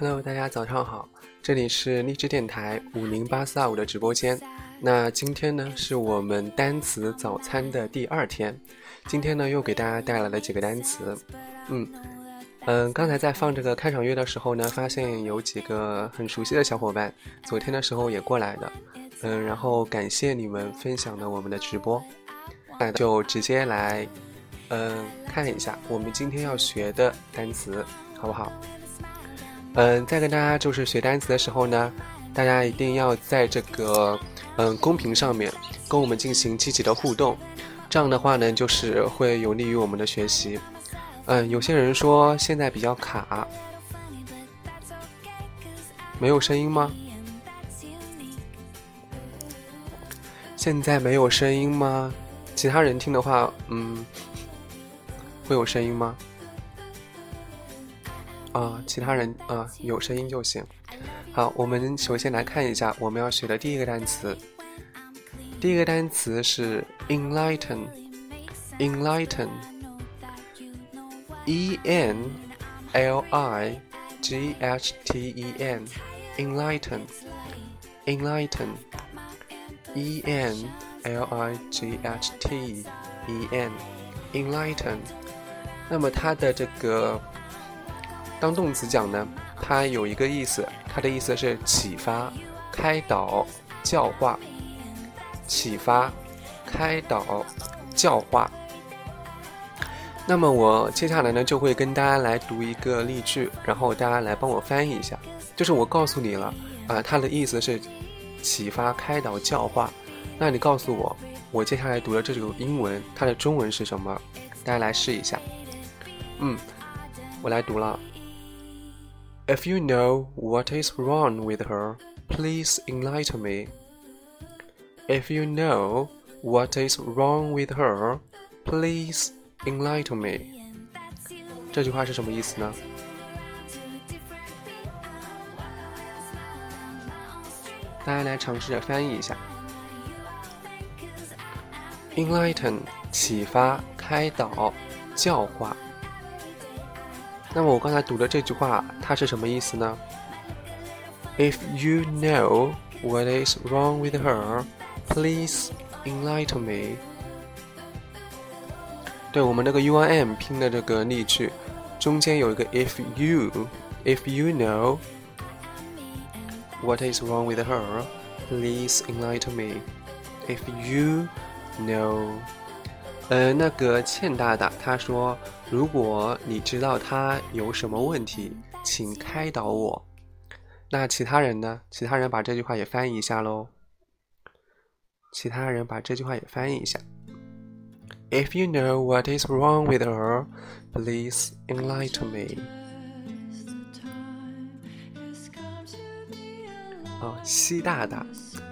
Hello，大家早上好，这里是荔枝电台五零八四二五的直播间。那今天呢，是我们单词早餐的第二天。今天呢，又给大家带来了几个单词。嗯嗯，刚才在放这个开场乐的时候呢，发现有几个很熟悉的小伙伴，昨天的时候也过来的。嗯，然后感谢你们分享了我们的直播。那就直接来，嗯，看一下我们今天要学的单词，好不好？嗯，在跟大家就是学单词的时候呢，大家一定要在这个嗯公屏上面跟我们进行积极的互动，这样的话呢，就是会有利于我们的学习。嗯，有些人说现在比较卡，没有声音吗？现在没有声音吗？其他人听的话，嗯，会有声音吗？啊，其他人啊，有声音就行。好，我们首先来看一下我们要学的第一个单词。第一个单词是 enlighten，enlighten，e n l i g h t e n，enlighten，enlighten，e n l i g h t e n，enlighten。那么它的这个。当动词讲呢，它有一个意思，它的意思是启发、开导、教化。启发、开导、教化。那么我接下来呢，就会跟大家来读一个例句，然后大家来帮我翻译一下。就是我告诉你了，啊，它的意思是启发、开导、教化。那你告诉我，我接下来读的这首英文，它的中文是什么？大家来试一下。嗯，我来读了。If you know what is wrong with her, please enlighten me. If you know what is wrong with her, please enlighten me. 这句话是什么意思呢？大家来尝试着翻译一下。Enlighten，启发、开导、教化。 那么我刚才读的这句话，它是什么意思呢？If you know what is wrong with her, please enlighten me。对我们那个 U I M 拼的这个例句，中间有一个 if you，if you know what is wrong with her, please enlighten me。If you know。呃，那个倩大大他说：“如果你知道他有什么问题，请开导我。”那其他人呢？其他人把这句话也翻译一下喽。其他人把这句话也翻译一下。If you know what is wrong with her, please enlighten me. 哦，西大大，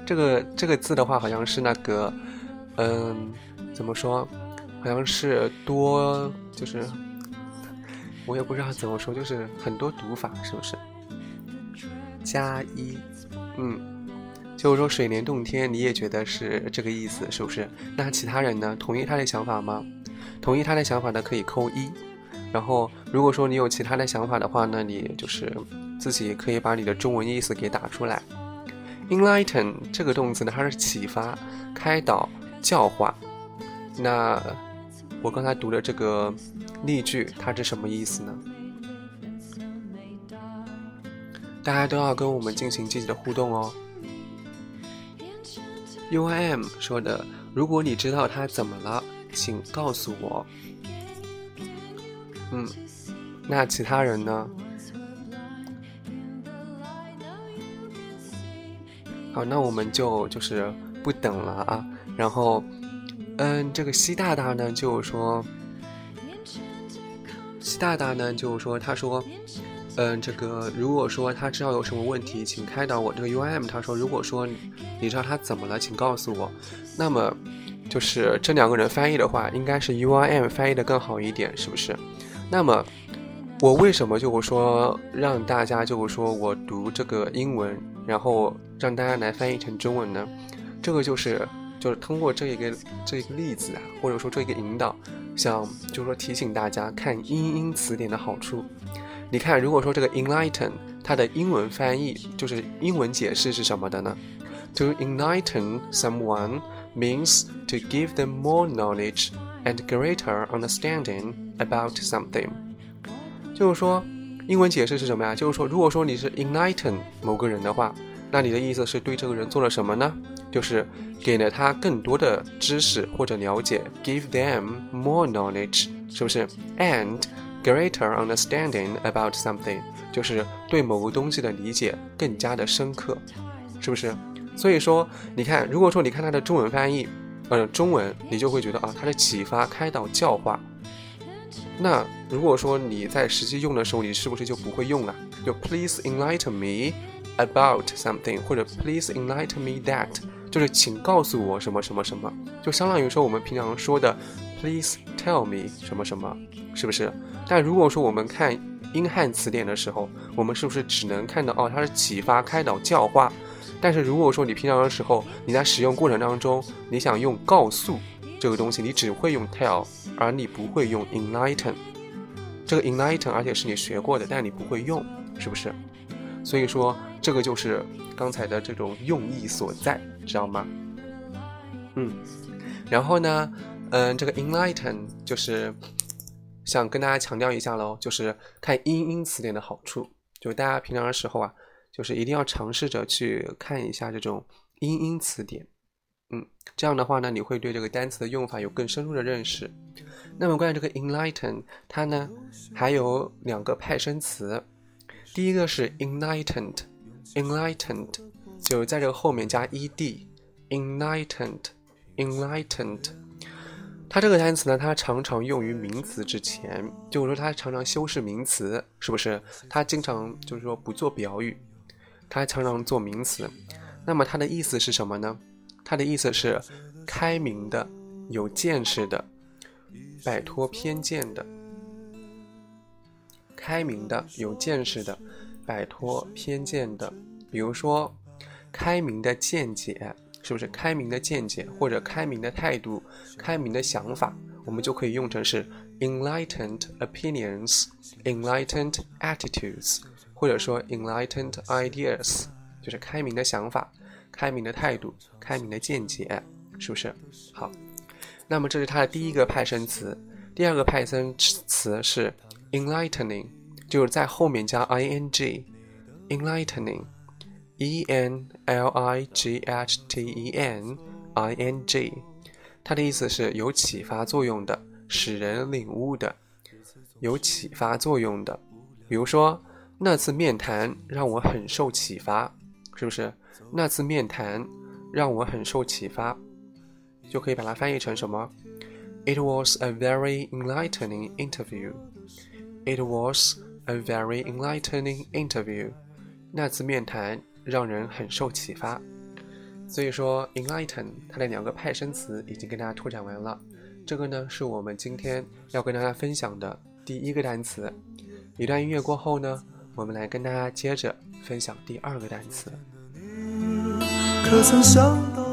这个这个字的话，好像是那个，嗯，怎么说？好像是多，就是 我也不知道怎么说，就是很多读法，是不是？加一，嗯，就是说水帘洞天，你也觉得是这个意思，是不是？那其他人呢？同意他的想法吗？同意他的想法的可以扣一。然后如果说你有其他的想法的话呢，你就是自己可以把你的中文意思给打出来。Enlighten 这个动词呢，它是启发、开导、教化。那。我刚才读的这个例句，它是什么意思呢？大家都要跟我们进行积极的互动哦。U I M 说的，如果你知道他怎么了，请告诉我。嗯，那其他人呢？好，那我们就就是不等了啊，然后。嗯，这个西大大呢，就是说，西大大呢，就是说，他说，嗯，这个如果说他知道有什么问题，请开导我。这个 U I M 他说，如果说你知道他怎么了，请告诉我。那么，就是这两个人翻译的话，应该是 U I M 翻译的更好一点，是不是？那么，我为什么就是说让大家就是说我读这个英文，然后让大家来翻译成中文呢？这个就是。就是通过这一个这一个例子啊，或者说这一个引导，想就是说提醒大家看英英词典的好处。你看，如果说这个 enlighten 它的英文翻译就是英文解释是什么的呢？To enlighten someone means to give them more knowledge and greater understanding about something。就是说，英文解释是什么呀？就是说，如果说你是 enlighten 某个人的话，那你的意思是对这个人做了什么呢？就是给了他更多的知识或者了解，give them more knowledge，是不是？And greater understanding about something，就是对某个东西的理解更加的深刻，是不是？所以说，你看，如果说你看它的中文翻译，呃，中文，你就会觉得啊，它的启发、开导、教化。那如果说你在实际用的时候，你是不是就不会用了？就 Please enlighten me about something，或者 Please enlighten me that，就是请告诉我什么什么什么，就相当于说我们平常说的 Please tell me 什么什么，是不是？但如果说我们看英汉词典的时候，我们是不是只能看到哦，它是启发、开导、教化？但是如果说你平常的时候，你在使用过程当中，你想用告诉这个东西，你只会用 tell，而你不会用 enlighten。这个 enlighten，而且是你学过的，但你不会用，是不是？所以说，这个就是刚才的这种用意所在，知道吗？嗯，然后呢，嗯，这个 enlighten 就是。想跟大家强调一下喽，就是看英英词典的好处，就大家平常的时候啊，就是一定要尝试着去看一下这种英英词典，嗯，这样的话呢，你会对这个单词的用法有更深入的认识。那么关于这个 enlighten，它呢还有两个派生词，第一个是 enlightened，enlightened 就在这个后面加 ed，enlightened，enlightened。它这个单词呢，它常常用于名词之前，就是说它常常修饰名词，是不是？它经常就是说不做表语，它常常做名词。那么它的意思是什么呢？它的意思是开明的、有见识的、摆脱偏见的。开明的、有见识的、摆脱偏见的，比如说开明的见解。是不是开明的见解或者开明的态度、开明的想法，我们就可以用成是 enlightened opinions、enlightened attitudes，或者说 enlightened ideas，就是开明的想法、开明的态度、开明的见解，是不是？好，那么这是它的第一个派生词，第二个派生词是 enlightening，就是在后面加 ing，enlightening。E N L I G H T E N I N G，它的意思是有启发作用的，使人领悟的，有启发作用的。比如说，那次面谈让我很受启发，是不是？那次面谈让我很受启发，就可以把它翻译成什么？It was a very enlightening interview. It was a very enlightening interview. 那次面谈。让人很受启发，所以说 enlighten 它的两个派生词已经跟大家拓展完了。这个呢是我们今天要跟大家分享的第一个单词。一段音乐过后呢，我们来跟大家接着分享第二个单词。可曾想到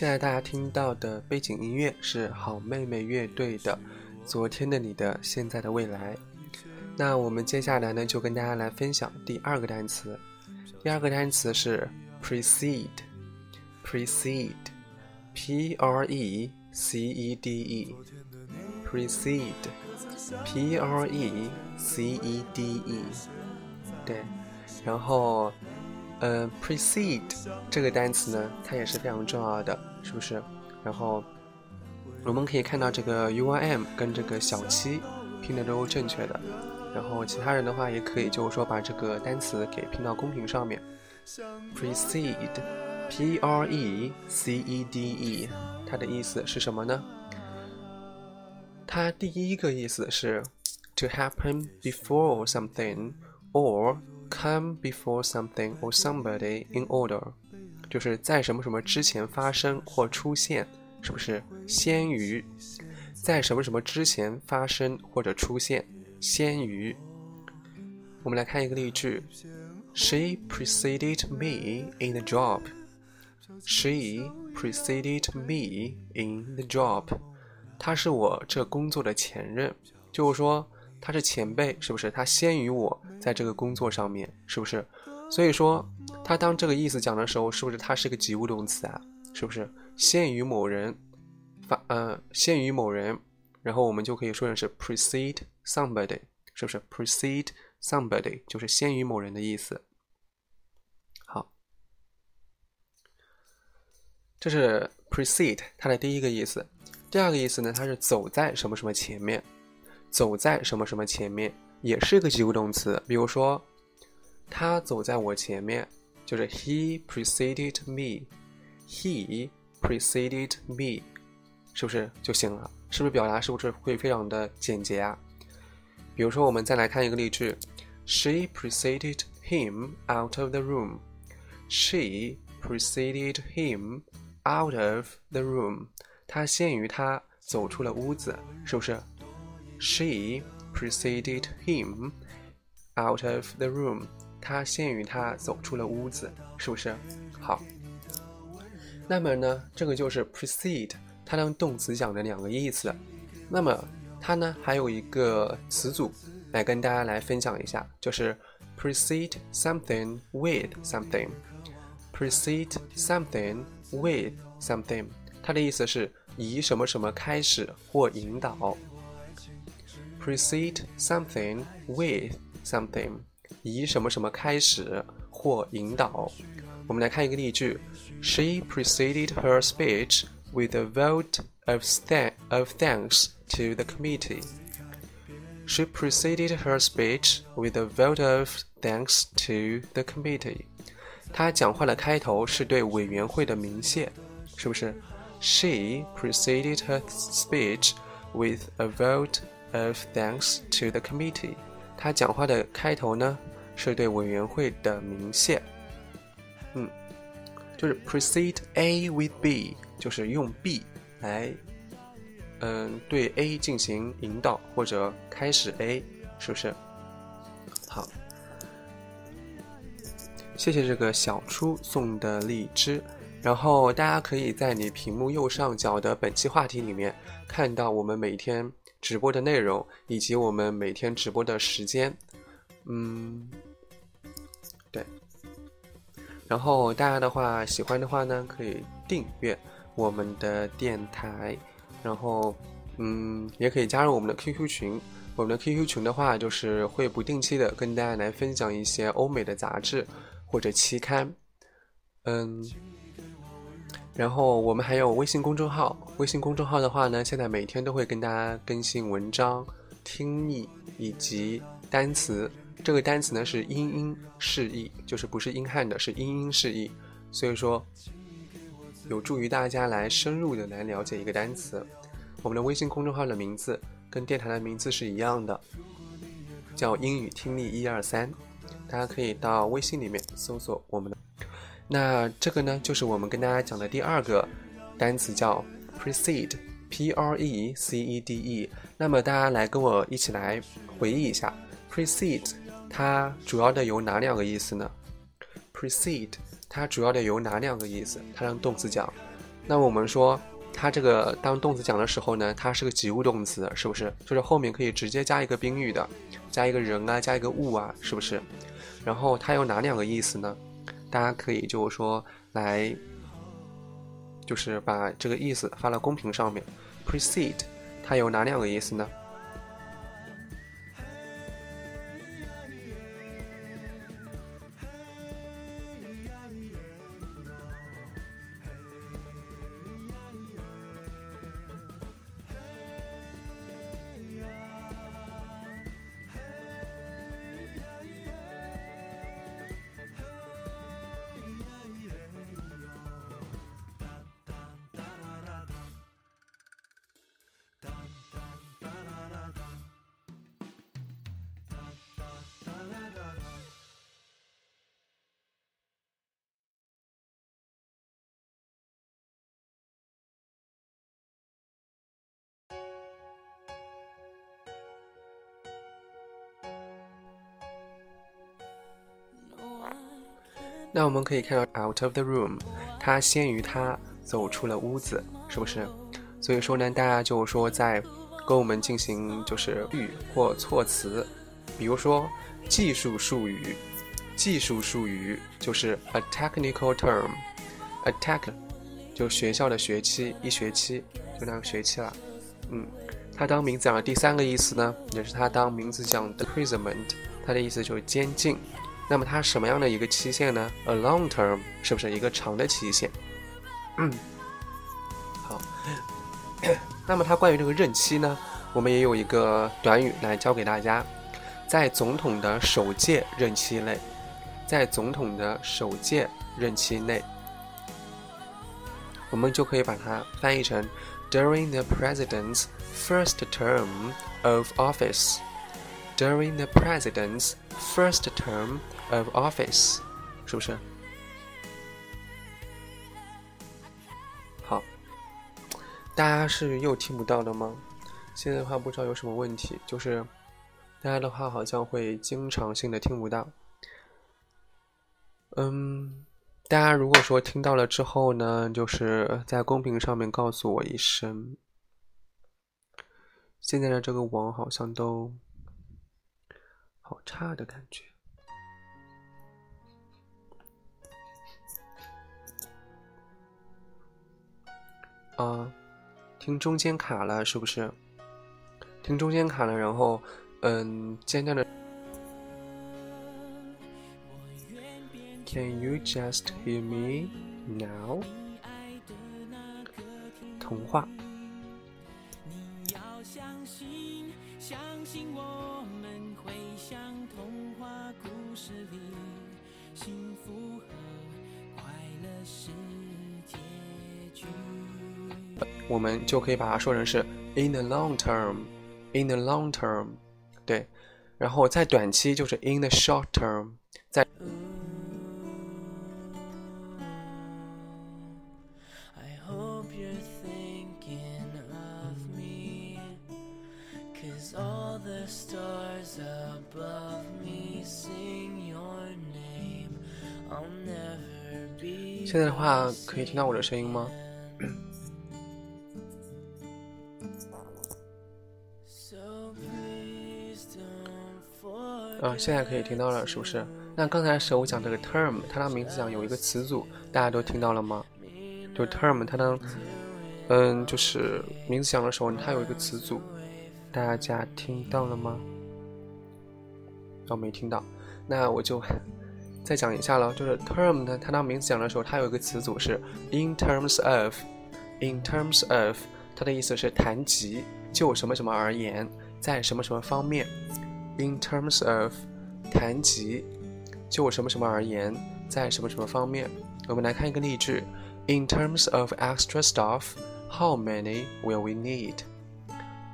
现在大家听到的背景音乐是好妹妹乐队的《昨天的你的现在的未来》。那我们接下来呢，就跟大家来分享第二个单词。第二个单词是 precede，precede，p r e c e d e，precede，p r e c e d e，对，然后。呃，precede 这个单词呢，它也是非常重要的，是不是？然后我们可以看到这个 U I M 跟这个小七拼的都正确的。然后其他人的话也可以，就是说把这个单词给拼到公屏上面。precede P R E C E D E，它的意思是什么呢？它第一个意思是 to happen before something or come before something or somebody in order，就是在什么什么之前发生或出现，是不是先于？在什么什么之前发生或者出现，先于。我们来看一个例句：She preceded me in the job. She preceded me in the job. 她是我这工作的前任，就是说她是前辈，是不是？她先于我在这个工作上面，是不是？所以说，他当这个意思讲的时候，是不是它是个及物动词啊？是不是？先于某人。发呃，先于某人，然后我们就可以说成是 precede somebody，是不是 precede somebody 就是先于某人的意思。好，这是 precede 它的第一个意思。第二个意思呢，它是走在什么什么前面，走在什么什么前面，也是一个及物动词。比如说，他走在我前面，就是 he preceded me，he preceded me。是不是就行了？是不是表达是不是会非常的简洁啊？比如说，我们再来看一个例句：She preceded him out of the room. She preceded him out of the room. 她先于他走出了屋子，是不是？She preceded him out of the room. 他先于他走出了屋子，是不是？好。那么呢，这个就是 precede。它当动词讲的两个意思，那么它呢还有一个词组来跟大家来分享一下，就是 precede something with something，precede something with something，它的意思是以什么什么开始或引导，precede something with something，以什么什么开始或引导。我们来看一个例句：She preceded her speech。with a vote of, of thanks to the committee. She preceded her speech with a vote of thanks to the committee. 她讲话的开头是对委员会的鸣谢，是不是？She preceded her speech with a vote of thanks to the committee. 他讲话的开头呢是对委员会的鸣谢。嗯，就是 precede A with B。就是用 B 来，嗯，对 A 进行引导或者开始 A，是不是？好，谢谢这个小初送的荔枝。然后大家可以在你屏幕右上角的本期话题里面看到我们每天直播的内容以及我们每天直播的时间。嗯，对。然后大家的话喜欢的话呢，可以订阅。我们的电台，然后，嗯，也可以加入我们的 QQ 群。我们的 QQ 群的话，就是会不定期的跟大家来分享一些欧美的杂志或者期刊，嗯。然后我们还有微信公众号，微信公众号的话呢，现在每天都会跟大家更新文章、听力以及单词。这个单词呢是英英释义，就是不是英汉的，是英英释义。所以说。有助于大家来深入的来了解一个单词。我们的微信公众号的名字跟电台的名字是一样的，叫英语听力一二三。大家可以到微信里面搜索我们的。那这个呢，就是我们跟大家讲的第二个单词，叫 precede，p r e c e d e。那么大家来跟我一起来回忆一下，precede 它主要的有哪两个意思呢？precede。它主要的有哪两个意思？它当动词讲，那我们说它这个当动词讲的时候呢，它是个及物动词，是不是？就是后面可以直接加一个宾语的，加一个人啊，加一个物啊，是不是？然后它有哪两个意思呢？大家可以就是说来，就是把这个意思发到公屏上面。precede 它有哪两个意思呢？那我们可以看到 out of the room，他先于他走出了屋子，是不是？所以说呢，大家就说在跟我们进行就是语或措辞，比如说技术术语，技术术语就是 a technical term，a tech 就学校的学期，一学期就那个学期了，嗯，它当名词讲的第三个意思呢，也是它当名词讲的 imprisonment，它的意思就是监禁。那么它什么样的一个期限呢？A long term 是不是一个长的期限？嗯，好。那么它关于这个任期呢，我们也有一个短语来教给大家，在总统的首届任期内，在总统的首届任期内，我们就可以把它翻译成 During the president's first term of office. During the president's first term. Of office，是不是？好，大家是又听不到的吗？现在的话不知道有什么问题，就是大家的话好像会经常性的听不到。嗯，大家如果说听到了之后呢，就是在公屏上面告诉我一声。现在的这个网好像都好差的感觉。啊，听中间卡了是不是？听中间卡了，然后，嗯，渐渐的。Can you just hear me now？童话。我们就可以把它说成是 in the long term，in the long term，对，然后在短期就是 in the short term，在。现在的话，可以听到我的声音吗？啊，现在可以听到了，是不是？那刚才的时候我讲这个 term，它当名词讲有一个词组，大家都听到了吗？就 term，它当嗯，就是名词讲的时候，它有一个词组，大家听到了吗？哦，没听到，那我就 再讲一下了。就是 term 呢，它当名词讲的时候，它有一个词组是 in terms of，in terms of，它的意思是谈及就什么什么而言，在什么什么方面。In terms of，谈及就什么什么而言，在什么什么方面，我们来看一个例句。In terms of extra staff, how many will we need?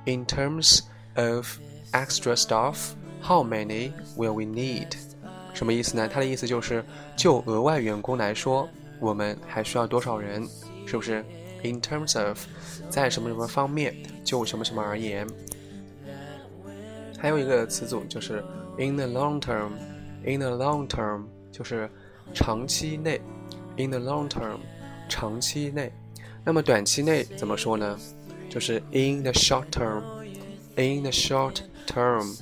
In terms of extra staff, how many will we need? 什么意思呢？它的意思就是就额外员工来说，我们还需要多少人？是不是？In terms of，在什么什么方面，就什么什么而言。还有一个词组就是 in the long term，in the long term 就是长期内，in the long term 长期内。那么短期内怎么说呢？就是 in the short term，in the short term。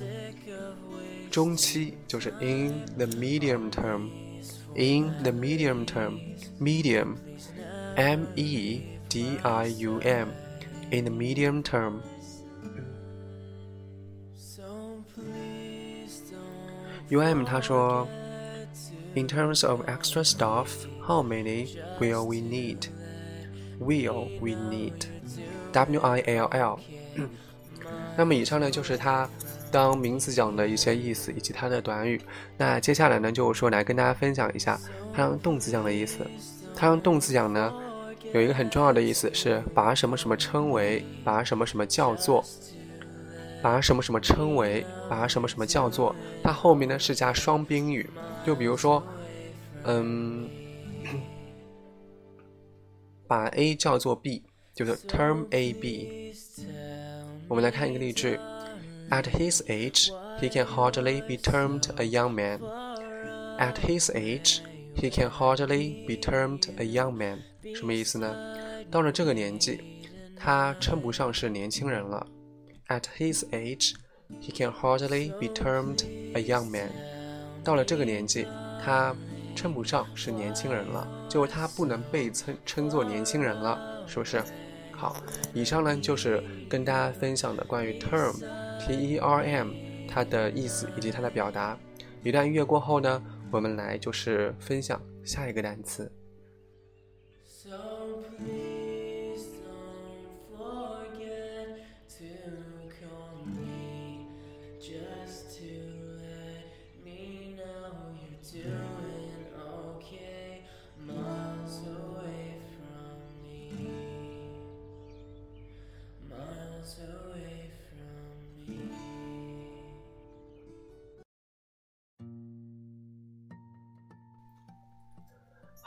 中期就是 in the medium term，in the medium term，medium，m e d i u m，in the medium term。 U M 他说，In terms of extra staff, how many will we need? Will we need? W I L L。那么以上呢就是它当名词讲的一些意思以及它的短语。那接下来呢就是说来跟大家分享一下它当动词讲的意思。它当动词讲呢有一个很重要的意思是把什么什么称为，把什么什么叫做。把什么什么称为，把什么什么叫做，它后面呢是加双宾语，就比如说，嗯，把 A 叫做 B，就是 term A B。我们来看一个例句：At his age, he can hardly be termed a young man. At his age, he can hardly be termed a young man。什么意思呢？到了这个年纪，他称不上是年轻人了。At his age, he can hardly be termed a young man。到了这个年纪，他称不上是年轻人了，就是他不能被称称作年轻人了，是不是？好，以上呢就是跟大家分享的关于 term，t e r m，它的意思以及它的表达。一段音乐过后呢，我们来就是分享下一个单词。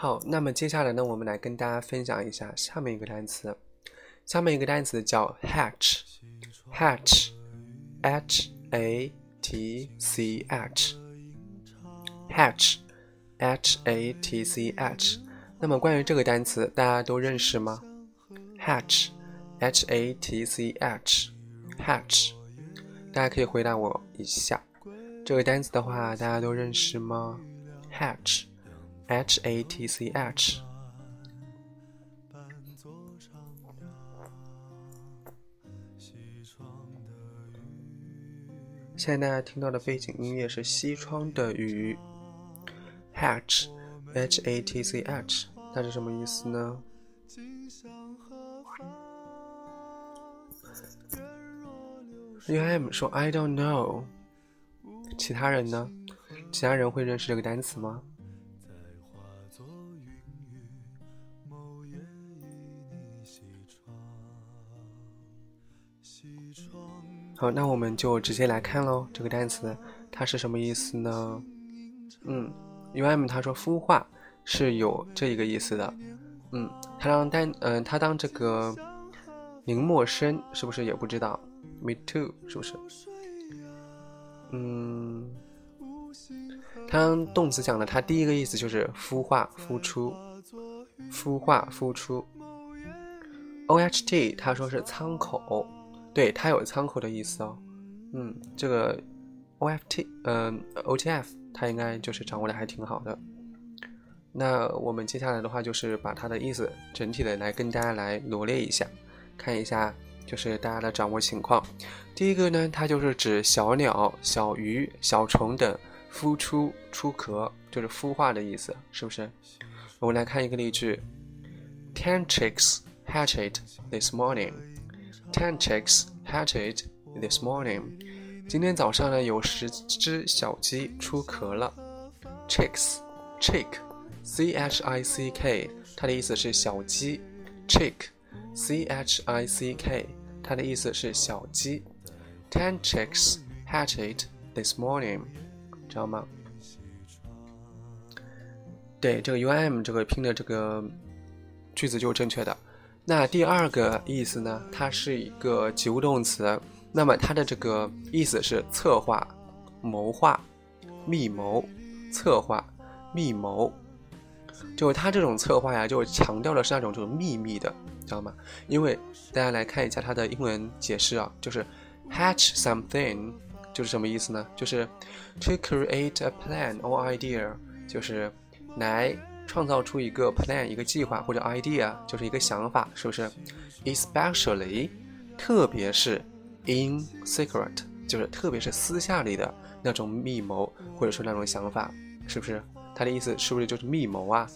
好，那么接下来呢，我们来跟大家分享一下下面一个单词。下面一个单词叫 hatch，hatch，h a t c h，hatch，h a t c h。那么关于这个单词，大家都认识吗？hatch，h a t c h，hatch，大家可以回答我一下。这个单词的话，大家都认识吗？hatch。H A T C H。现在大家听到的背景音乐是西窗的雨，Hatch，H A T C H，它是什么意思呢？U M 说 I don't know。其他人呢？其他人会认识这个单词吗？好，那我们就直接来看喽。这个单词它是什么意思呢？嗯，U M 他说孵化是有这一个意思的。嗯，他当单，嗯，他当这个宁默生是不是也不知道？Me too，是不是？嗯，他当动词讲的，它第一个意思就是孵化、孵出、孵化、孵出。O H T 他说是舱口。对，它有仓库的意思哦。嗯，这个 O F T，嗯，O T F，它应该就是掌握的还挺好的。那我们接下来的话，就是把它的意思整体的来跟大家来罗列一下，看一下就是大家的掌握情况。第一个呢，它就是指小鸟、小鱼、小虫等孵出、出壳，就是孵化的意思，是不是？我们来看一个例句：Ten chicks hatched this morning. Ten chicks hatched this morning. 今天早上呢，有十只小鸡出壳了。Chicks, chick, c h i c k，它的意思是小鸡。Chick, c h i c k，它的意思是小鸡。Ten chicks hatched this morning，知道吗？对，这个 u m 这个拼的这个句子就是正确的。那第二个意思呢？它是一个及物动词，那么它的这个意思是策划、谋划、密谋、策划、密谋。就是它这种策划呀，就强调的是那种就是秘密的，知道吗？因为大家来看一下它的英文解释啊，就是 hatch something，就是什么意思呢？就是 to create a plan or idea，就是来。创造出一个 plan 一个计划或者 idea 就是一个想法，是不是？Especially，特别是 in secret，就是特别是私下里的那种密谋或者说那种想法，是不是？它的意思是不是就是密谋啊？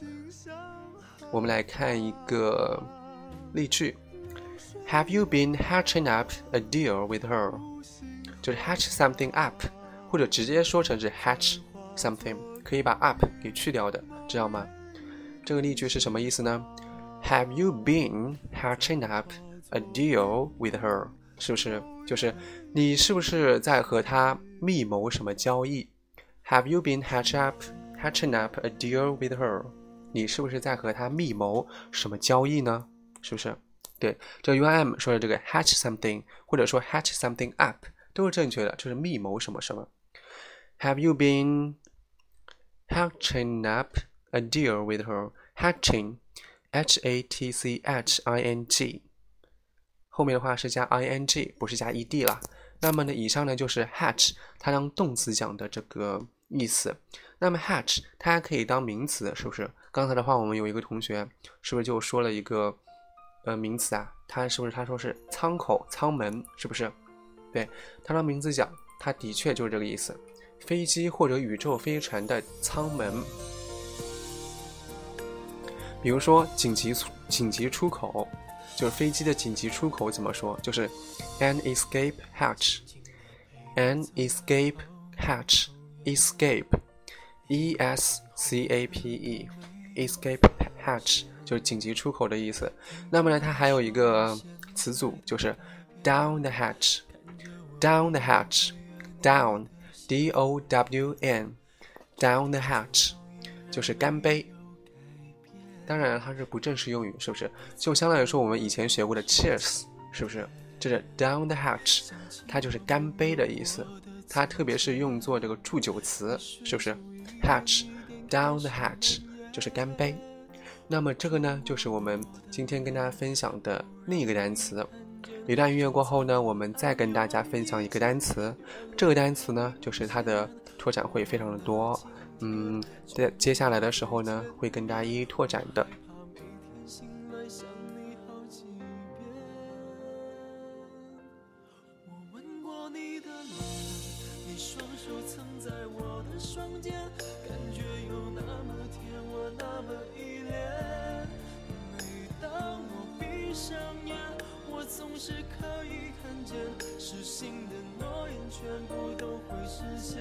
我们来看一个例句：Have you been hatching up a deal with her？就是 hatch something up，或者直接说成是 hatch something，可以把 up 给去掉的，知道吗？这个例句是什么意思呢？Have you been hatching up a deal with her？是不是就是你是不是在和她密谋什么交易？Have you been hatch up hatching up a deal with her？你是不是在和她密谋什么交易呢？是不是？对，这 U M 说的这个 hatch something 或者说 hatch something up 都是正确的，就是密谋什么什么。Have you been hatching up？ A deer with her hatching, h a t c h i n g，后面的话是加 i n g，不是加 e d 了。那么呢，以上呢就是 hatch 它当动词讲的这个意思。那么 hatch 它还可以当名词，是不是？刚才的话，我们有一个同学是不是就说了一个呃名词啊？他是不是他说是舱口、舱门，是不是？对，他当名词讲，它的确就是这个意思。飞机或者宇宙飞船的舱门，比如说紧急紧急出口，就是飞机的紧急出口怎么说？就是 an escape hatch，an escape hatch，escape，e s c a p e，escape hatch 就是紧急出口的意思。那么呢，它还有一个词组就是 down the hatch，down the hatch，down。D O W N，down the hatch，就是干杯。当然，它是不正式用语，是不是？就相当于说我们以前学过的 cheers，是不是？这是 down the hatch，它就是干杯的意思。它特别是用作这个祝酒词，是不是？hatch，down the hatch，就是干杯。那么这个呢，就是我们今天跟大家分享的另一个单词。一段音乐过后呢，我们再跟大家分享一个单词。这个单词呢，就是它的拓展会非常的多。嗯，在接下来的时候呢，会跟大家一一拓展的。是可以看见，是心的诺言全部都会实现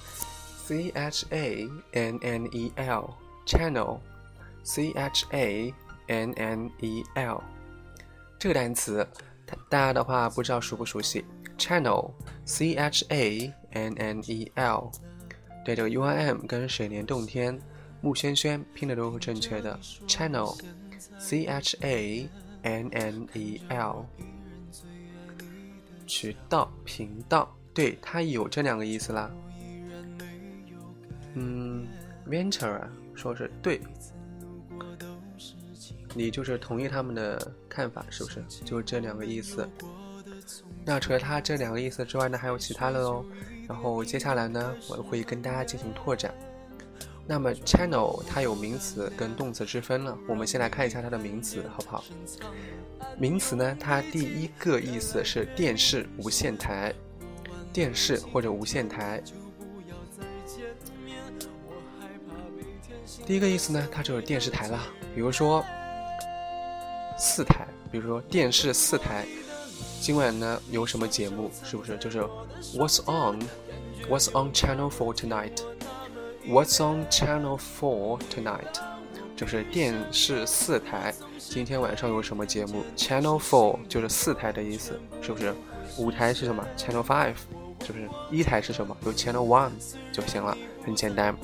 channel，c h a n n e l，channel，c h a n n e l，这个单词，大家的话不知道熟不熟悉？channel，c h a n n e l，对，这个 u i m 跟水帘洞天、木轩轩拼的都是正确的，channel，c h a n n e l。渠道、频道，对，它有这两个意思啦。嗯，venture 说是对，你就是同意他们的看法，是不是？就这两个意思。那除了它这两个意思之外呢，还有其他的哦。然后接下来呢，我会跟大家进行拓展。那么 channel 它有名词跟动词之分了，我们先来看一下它的名词，好不好？名词呢，它第一个意思是电视无线台，电视或者无线台。第一个意思呢，它就是电视台了。比如说四台，比如说电视四台，今晚呢有什么节目？是不是就是 What's on？What's on Channel Four tonight？What's on Channel Four tonight？就是电视四台。今天晚上有什么节目？Channel Four 就是四台的意思，是不是？五台是什么？Channel Five 是不是？一台是什么？有 Channel One 就行了，很简单。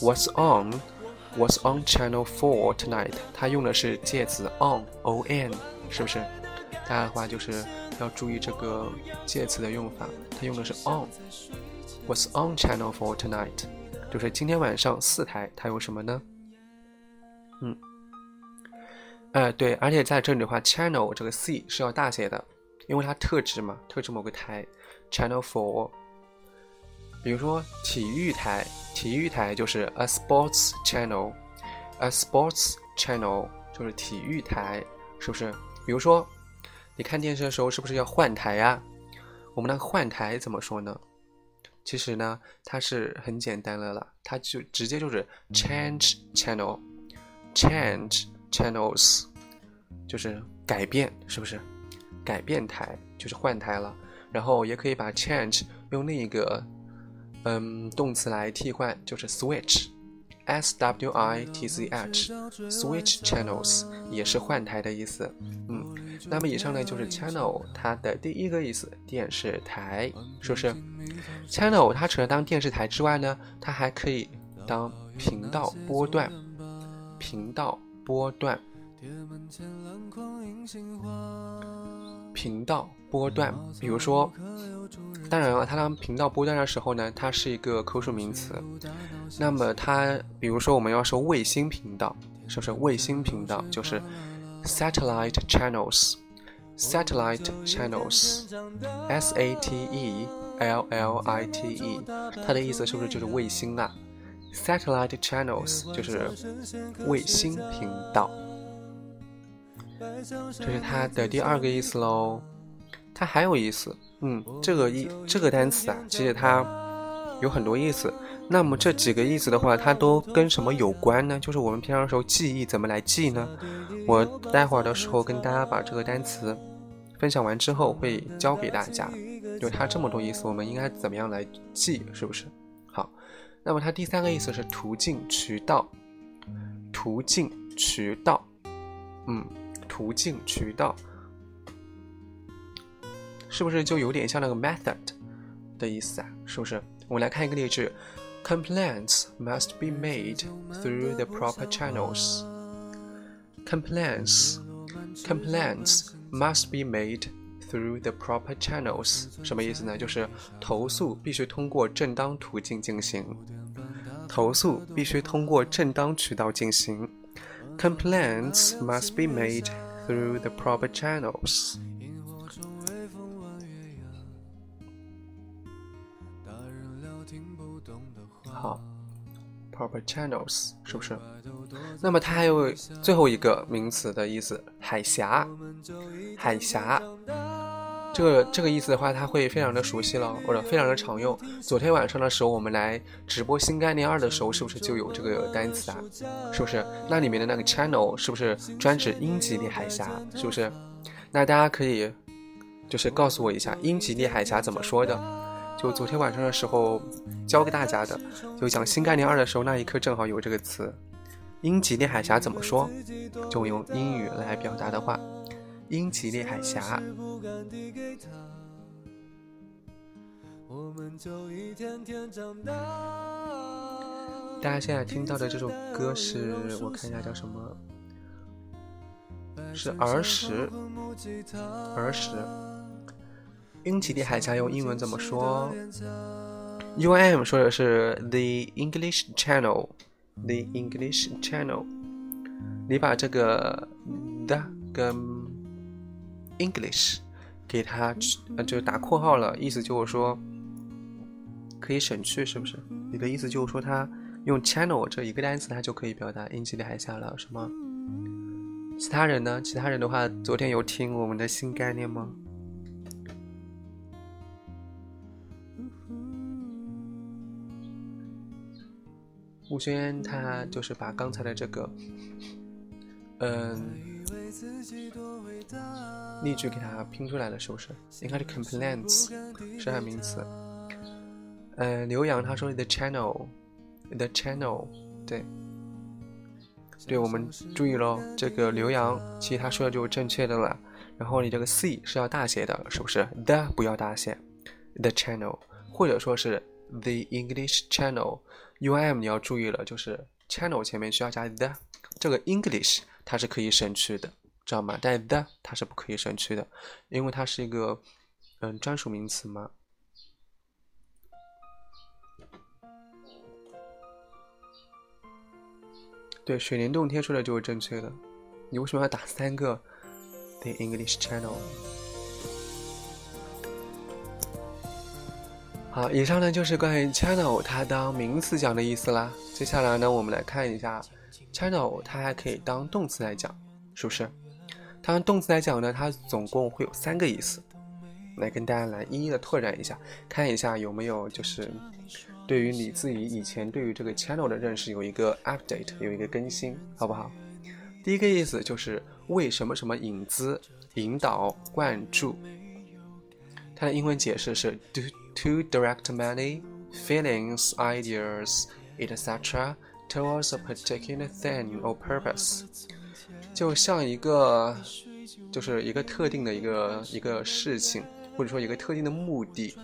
What's on？What's on Channel Four tonight？它用的是介词 on，o-n，是不是？大家的话就是要注意这个介词的用法，它用的是 on。What's on Channel Four tonight？就是今天晚上四台它有什么呢？嗯。哎，对，而且在这里的话，channel 这个 c 是要大写的，因为它特指嘛，特指某个台，channel four。比如说体育台，体育台就是 a sports channel，a sports channel 就是体育台，是不是？比如说你看电视的时候，是不是要换台呀？我们那个换台怎么说呢？其实呢，它是很简单的了，它就直接就是 change channel，change。Channels，就是改变，是不是？改变台就是换台了。然后也可以把 change 用另一个嗯，动词来替换就是 switch，s w i t z h，switch channels 也是换台的意思。嗯，那么以上呢就是 channel 它的第一个意思，电视台，是不是？channel 它除了当电视台之外呢，它还可以当频道波段，频道波段。频道波段，比如说，当然了，它当频道波段的时候呢，它是一个可数名词。那么它，比如说我们要说卫星频道，是不是卫星频道就是 satellite channels，satellite channels，s a t e l l i t e，它的意思是不是就是卫星啊？satellite channels 就是卫星频道。这是它的第二个意思喽，它还有意思，嗯，这个意这个单词啊，其实它有很多意思。那么这几个意思的话，它都跟什么有关呢？就是我们平常时候记忆怎么来记呢？我待会儿的时候跟大家把这个单词分享完之后，会教给大家，就它这么多意思，我们应该怎么样来记，是不是？好，那么它第三个意思是途径、渠道，途径、渠道，嗯。途径、渠道，是不是就有点像那个 method 的意思啊？是不是？我们来看一个例句：Complaints must be made through the proper channels. Complaints, complaints must be made through the proper channels. 什么意思呢？就是投诉必须通过正当途径进行，投诉必须通过正当渠道进行。Complaints must be made through the proper channels. 好，proper channels 是不是？那么它还有最后一个名词的意思，海峡，海峡。 这个这个意思的话，它会非常的熟悉了，或者非常的常用。昨天晚上的时候，我们来直播新概念二的时候，是不是就有这个单词啊？是不是？那里面的那个 channel 是不是专指英吉利海峡？是不是？那大家可以就是告诉我一下，英吉利海峡怎么说的？就昨天晚上的时候教给大家的，就讲新概念二的时候那一刻正好有这个词。英吉利海峡怎么说？就用英语来表达的话。英吉利海峡。大家现在听到的这首歌是我看一下叫什么？是儿时，儿时。英吉利海峡用英文怎么说？U M 说的是 The English Channel，The English Channel。你把这个的跟 English，给它呃就打括号了，意思就是说可以省去，是不是？你的意思就是说，它用 channel 这一个单词，它就可以表达英吉利海峡了，是吗？其他人呢？其他人的话，昨天有听我们的新概念吗？吴轩他就是把刚才的这个，嗯。例句给它拼出来了，是不是？应该是 complaints 是它名词。呃，刘洋他说 the channel，the channel，对，对我们注意喽，这个刘洋其实他说的就是正确的了。然后你这个 c 是要大写的，是不是？the 不要大写，the channel，或者说是 the English channel，um 你要注意了，就是 channel 前面需要加 the，这个 English 它是可以省去的。知道吗？但 the 它是不可以省去的，因为它是一个嗯专属名词嘛。对，水帘洞天说的就是正确的。你为什么要打三个 the English channel？好，以上呢就是关于 channel 它当名词讲的意思啦。接下来呢，我们来看一下 channel 它还可以当动词来讲，是不是？它动词来讲呢，它总共会有三个意思，来跟大家来一一的拓展一下，看一下有没有就是对于你自己以前对于这个 channel 的认识有一个 update，有一个更新，好不好？第一个意思就是为什么什么引资、引导、灌注，它的英文解释是 to to direct money feelings, ideas, etc. towards a particular thing or purpose，就像一个，就是一个特定的一个一个事情，或者说一个特定的目的，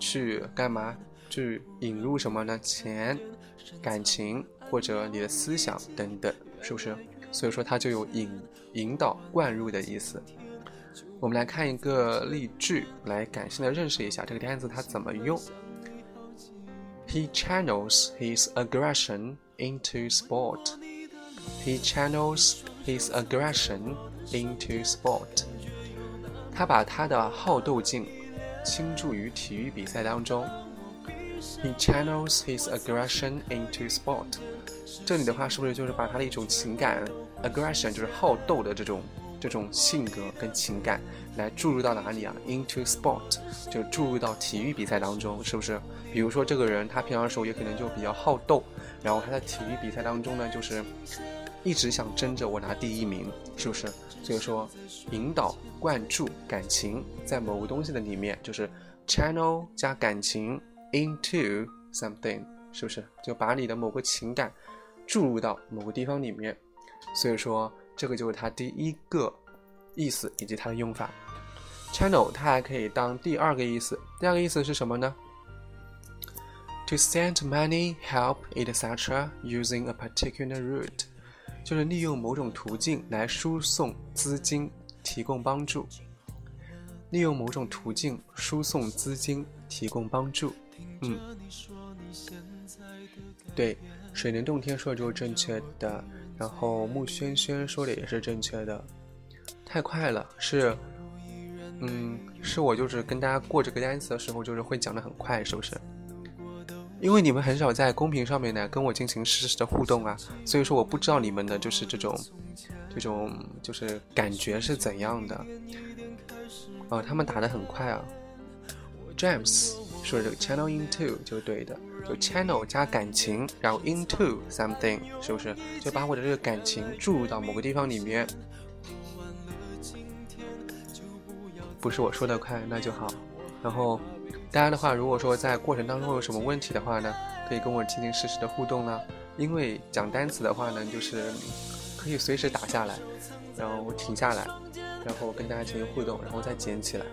去干嘛？去引入什么呢？钱、感情或者你的思想等等，是不是？所以说它就有引引导、灌入的意思。我们来看一个例句，来感性的认识一下这个单词它怎么用。He channels his aggression into sport. He channels his aggression into sport. 他把他的好斗劲倾注于体育比赛当中。He channels his aggression into sport. 这里的话是不是就是把他的一种情感，aggression 就是好斗的这种。这种性格跟情感来注入到哪里啊？Into sport 就注入到体育比赛当中，是不是？比如说这个人他平常时候也可能就比较好斗，然后他在体育比赛当中呢，就是一直想争着我拿第一名，是不是？所以说引导灌注感情在某个东西的里面，就是 channel 加感情 into something，是不是？就把你的某个情感注入到某个地方里面，所以说。这个就是它第一个意思以及它的用法。Channel 它还可以当第二个意思，第二个意思是什么呢？To send money, help, etc. using a particular route，就是利用某种途径来输送资金，提供帮助。利用某种途径输送资金，提供帮助。嗯，对，水帘洞天说的就是正确的。然后穆轩轩说的也是正确的，太快了，是，嗯，是我就是跟大家过这个单词的时候，就是会讲的很快，是不是？因为你们很少在公屏上面呢跟我进行实时的互动啊，所以说我不知道你们的就是这种，这种就是感觉是怎样的。哦，他们打的很快啊，James。说这个 channel into 就对的，就 channel 加感情，然后 into something，是不是？就把我的这个感情注入到某个地方里面。不是我说的快，那就好。然后大家的话，如果说在过程当中有什么问题的话呢，可以跟我进行实时的互动呢。因为讲单词的话呢，就是可以随时打下来，然后停下来，然后跟大家进行互动，然后再捡起来。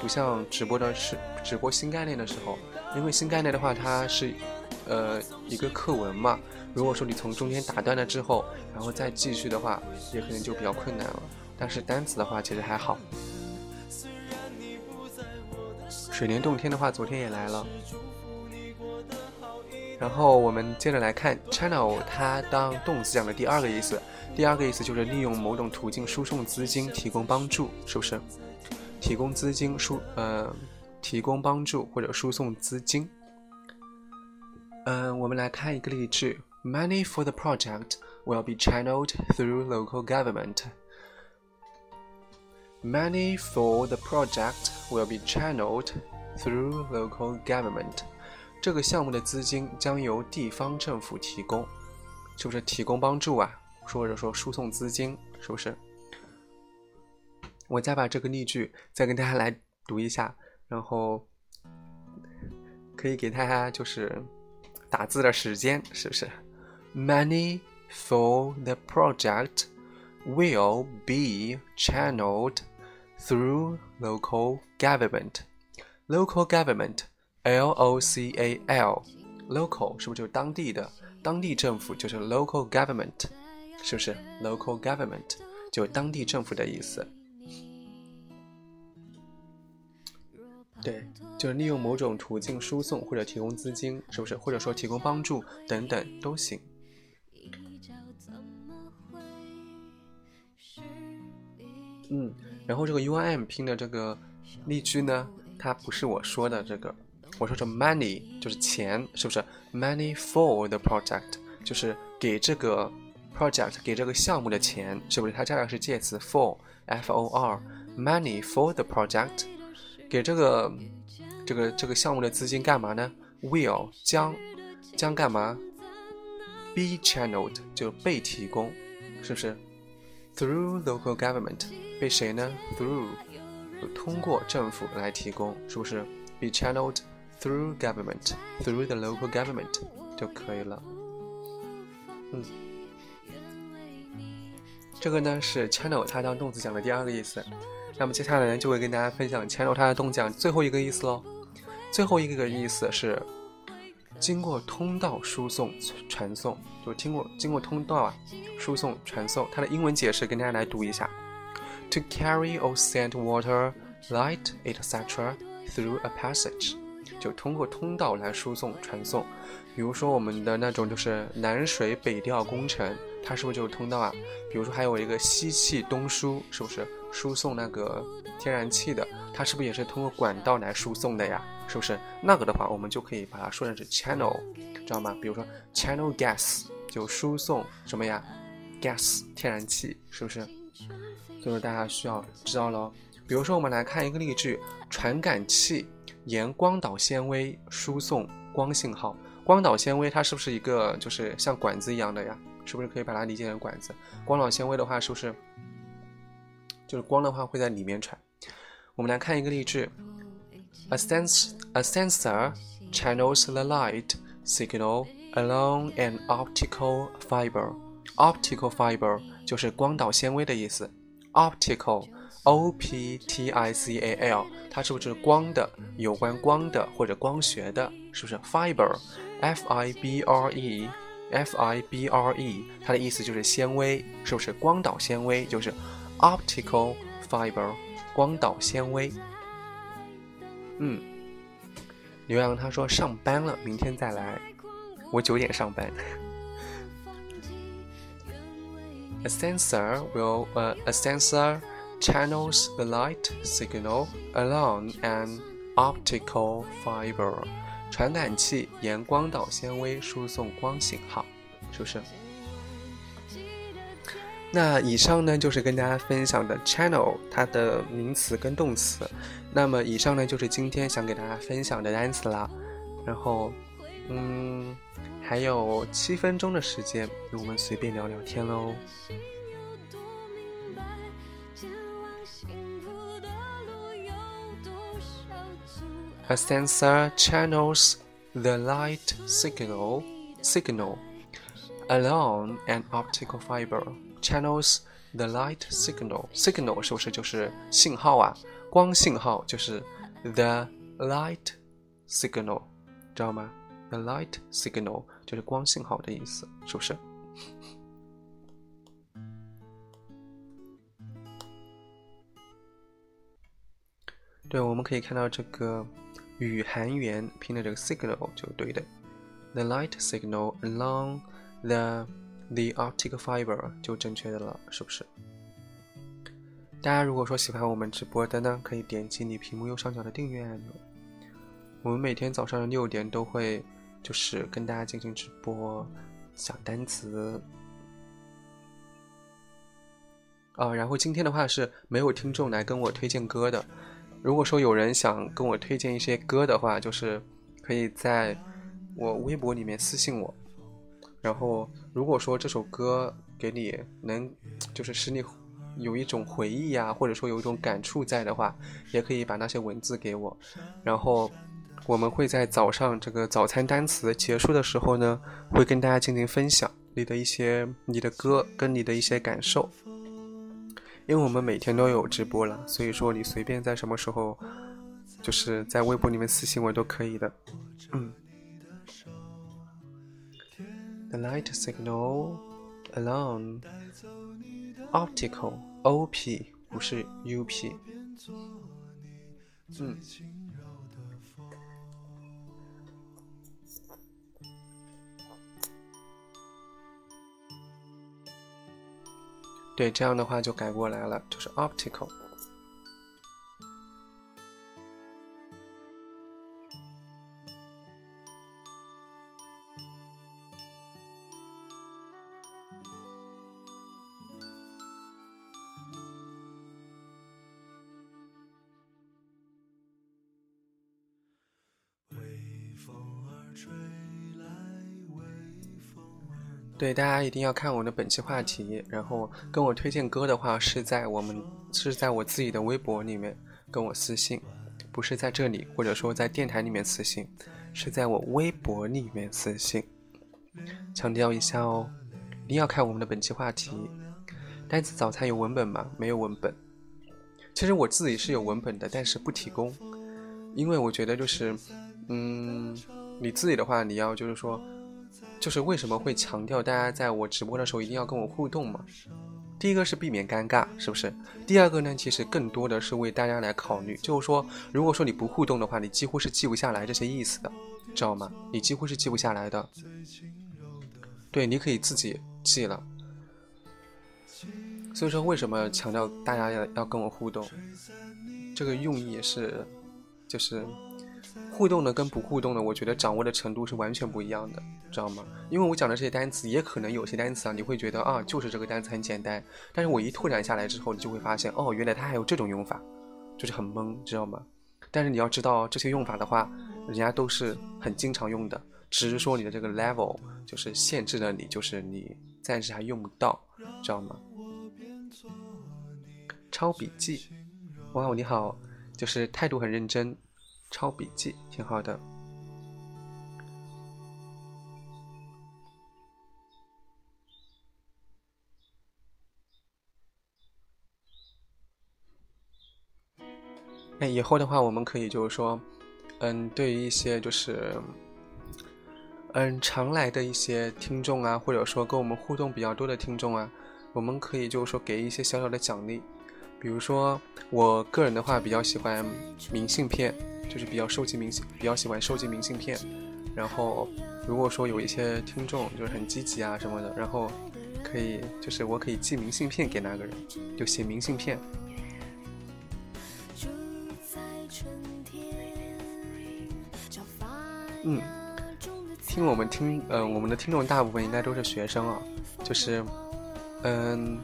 不像直播的是直播新概念的时候，因为新概念的话，它是，呃，一个课文嘛。如果说你从中间打断了之后，然后再继续的话，也可能就比较困难了。但是单词的话，其实还好。水帘洞天的话，昨天也来了。然后我们接着来看 channel，它当动词讲的第二个意思，第二个意思就是利用某种途径输送资金，提供帮助，是不是？提供资金输呃，提供帮助或者输送资金。嗯，我们来看一个例句：Money for the project will be channeled through local government. Money for the project will be channeled through local government. 这个项目的资金将由地方政府提供，是不是提供帮助啊？或者说输送资金，是不是？我再把这个例句再跟大家来读一下，然后可以给大家就是打字的时间，是不是？Money for the project will be channeled through local government. Local government, L-O-C-A-L, local 是不是就是当地的？当地政府就是 local government，是不是？Local government 就当地政府的意思。对，就是利用某种途径输送或者提供资金，是不是？或者说提供帮助等等都行。嗯，然后这个 U I M 拼的这个例句呢，它不是我说的这个，我说这 money 就是钱，是不是？Money for the project 就是给这个 project 给这个项目的钱，是不是？它这样是介词 for，F O R，money for the project。给这个这个这个项目的资金干嘛呢？Will 将将干嘛？Be channeled 就被提供，是不是？Through local government 被谁呢？Through 通过政府来提供，是不是？Be channeled through government，through the local government 就可以了。嗯，这个呢是 channel 它当动词讲的第二个意思。那么接下来呢就会跟大家分享 channel 它的动讲最后一个意思喽。最后一个意思是经过通道输送传送，就经过经过通道啊输送传送。它的英文解释跟大家来读一下：To carry or send water, light, etc. through a passage，就通过通道来输送传送。比如说我们的那种就是南水北调工程，它是不是就是通道啊？比如说还有一个西气东输，是不是输送那个天然气的？它是不是也是通过管道来输送的呀？是不是那个的话，我们就可以把它说成是 channel，知道吗？比如说 channel gas 就输送什么呀？gas 天然气，是不是？所以说大家需要知道喽。比如说我们来看一个例句：传感器沿光导纤维输送光信号。光导纤维它是不是一个就是像管子一样的呀？是不是可以把它理解成管子？光导纤维的话是不是就是光的话会在里面传？我们来看一个例句 ：A sens a sensor channels the light signal along an optical fiber. Optical fiber 就是光导纤维的意思。Optical O P T I C A L 它是不是光的？有关光的或者光学的？是不是 fiber？F I B R E，F I B R E，它的意思就是纤维，是不是光导纤维？就是 optical fiber，光导纤维。 嗯，刘洋他说上班了，明天再来。我九点上班。A sensor will, a sensor channels the light signal along an optical fiber. 传感器沿光导纤维输送光信号，是不是？那以上呢就是跟大家分享的 channel 它的名词跟动词。那么以上呢就是今天想给大家分享的单词啦。然后，嗯，还有七分钟的时间，我们随便聊聊天喽。A sensor channels the light signal signal along an optical fiber. Channels the light signal signal 是不是就是信号啊？光信号就是 the light signal，知道吗？The light signal 就是光信号的意思，是不是？对，我们可以看到这个。宇航员拼的这个 signal 就对的，the light signal along the the optic fiber 就正确的了，是不是？大家如果说喜欢我们直播的呢，可以点击你屏幕右上角的订阅按钮。我们每天早上六点都会就是跟大家进行直播，讲单词。啊，然后今天的话是没有听众来跟我推荐歌的。如果说有人想跟我推荐一些歌的话，就是可以在我微博里面私信我。然后，如果说这首歌给你能就是使你有一种回忆呀，或者说有一种感触在的话，也可以把那些文字给我。然后，我们会在早上这个早餐单词结束的时候呢，会跟大家进行分享你的一些你的歌跟你的一些感受。因为我们每天都有直播了，所以说你随便在什么时候，就是在微博里面私信我都可以的。嗯。The light signal alone optical O P 不是 U P。嗯。对，这样的话就改过来了，就是 optical。大家一定要看我的本期话题，然后跟我推荐歌的话，是在我们是在我自己的微博里面跟我私信，不是在这里，或者说在电台里面私信，是在我微博里面私信。强调一下哦，一定要看我们的本期话题。单词早餐有文本吗？没有文本。其实我自己是有文本的，但是不提供，因为我觉得就是，嗯，你自己的话，你要就是说，就是为什么会强调大家在我直播的时候一定要跟我互动嘛？第一个是避免尴尬，是不是？第二个呢，其实更多的是为大家来考虑，就是说，如果说你不互动的话，你几乎是记不下来这些意思的，知道吗？你几乎是记不下来的。对，你可以自己记了。所以说，为什么强调大家要要跟我互动？这个用意也是，就是互动的跟不互动的，我觉得掌握的程度是完全不一样的，知道吗？因为我讲的这些单词，也可能有些单词啊，你会觉得啊，就是这个单词很简单，但是我一拓展下来之后，你就会发现，哦，原来它还有这种用法，就是很懵，知道吗？但是你要知道，这些用法的话，人家都是很经常用的，只是说你的这个 level 就是限制了你，就是你暂时还用不到，知道吗？抄笔记，哇哦，你好，就是态度很认真，抄笔记挺好的。哎，以后的话，我们可以就是说，嗯，对于一些就是，嗯，常来的一些听众啊，或者说跟我们互动比较多的听众啊，我们可以就是说给一些小小的奖励。比如说，我个人的话比较喜欢明信片，就是比较收集明信，比较喜欢收集明信片。然后，如果说有一些听众就是很积极啊什么的，然后可以就是我可以寄明信片给那个人，就写明信片。嗯，听我们听，嗯，我们的听众大部分应该都是学生啊，就是，嗯。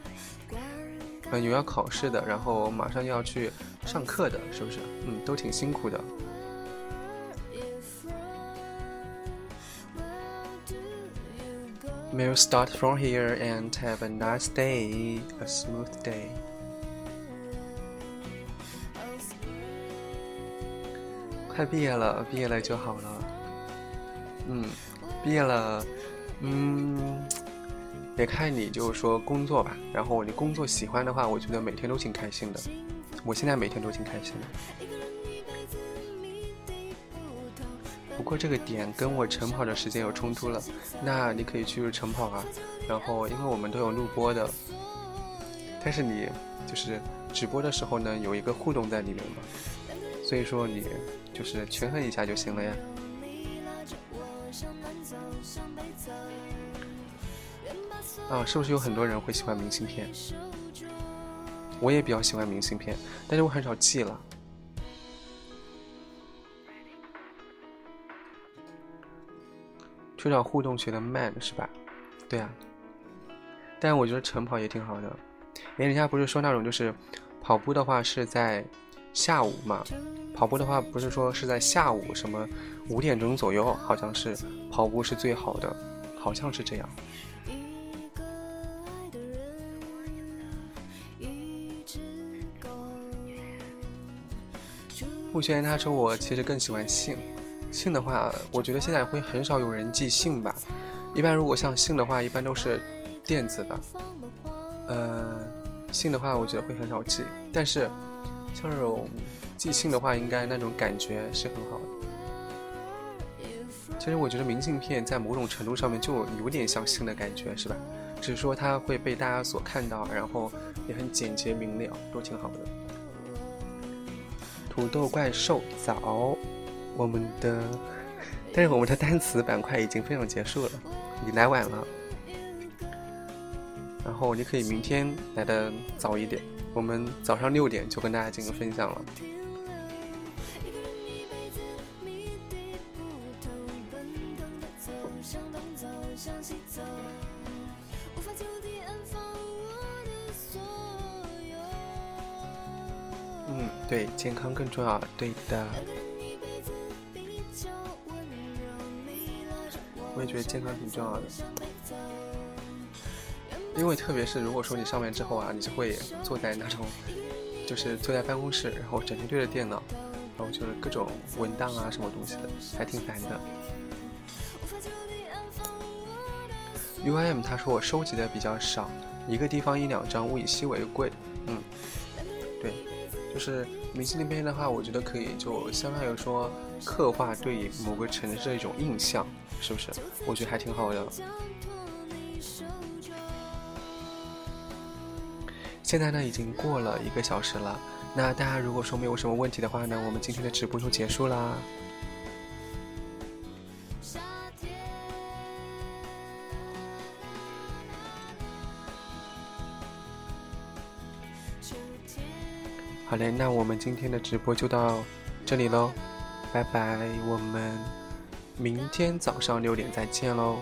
嗯，有要考试的，然后马上要去上课的，是不是？嗯，都挺辛苦的。May you start from here and have a nice day, a smooth day. 快毕业了，毕业了就好了。嗯，毕业了，嗯。也看你就是说工作吧，然后你工作喜欢的话，我觉得每天都挺开心的。我现在每天都挺开心的。不过这个点跟我晨跑的时间有冲突了，那你可以去晨跑啊。然后因为我们都有录播的，但是你就是直播的时候呢，有一个互动在里面嘛，所以说你就是权衡一下就行了呀。啊，是不是有很多人会喜欢明信片？我也比较喜欢明信片，但是我很少寄了。缺少互动学的慢是吧？对啊。但是我觉得晨跑也挺好的。哎，人家不是说那种就是跑步的话是在下午嘛？跑步的话不是说是在下午什么五点钟左右，好像是跑步是最好的，好像是这样。目前他说我其实更喜欢信，信的话，我觉得现在会很少有人寄信吧。一般如果像信的话，一般都是电子的。呃，信的话，我觉得会很少寄。但是像这种寄信的话，应该那种感觉是很好的。其实我觉得明信片在某种程度上面就有点像信的感觉，是吧？只是说它会被大家所看到，然后也很简洁明了，都挺好的。土豆怪兽早，我们的，但是我们的单词板块已经分享结束了，你来晚了。然后你可以明天来的早一点，我们早上六点就跟大家进行分享了。对，健康更重要。对的，我也觉得健康挺重要的。因为特别是如果说你上班之后啊，你是会坐在那种，就是坐在办公室，然后整天对着电脑，然后就是各种文档啊什么东西的，还挺烦的。U I M 他说我收集的比较少，一个地方一两张，物以稀为贵。嗯，对，就是明星那边的话，我觉得可以就相当于说刻画对某个城市的一种印象，是不是？我觉得还挺好的。现在呢已经过了一个小时了，那大家如果说没有什么问题的话呢，我们今天的直播就结束啦。好嘞，那我们今天的直播就到这里喽，拜拜，我们明天早上六点再见喽。